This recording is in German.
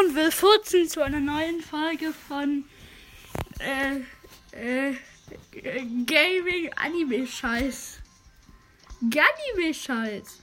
und will furzen zu einer neuen Folge von äh, äh, Gaming Anime Scheiß. Anime Scheiß.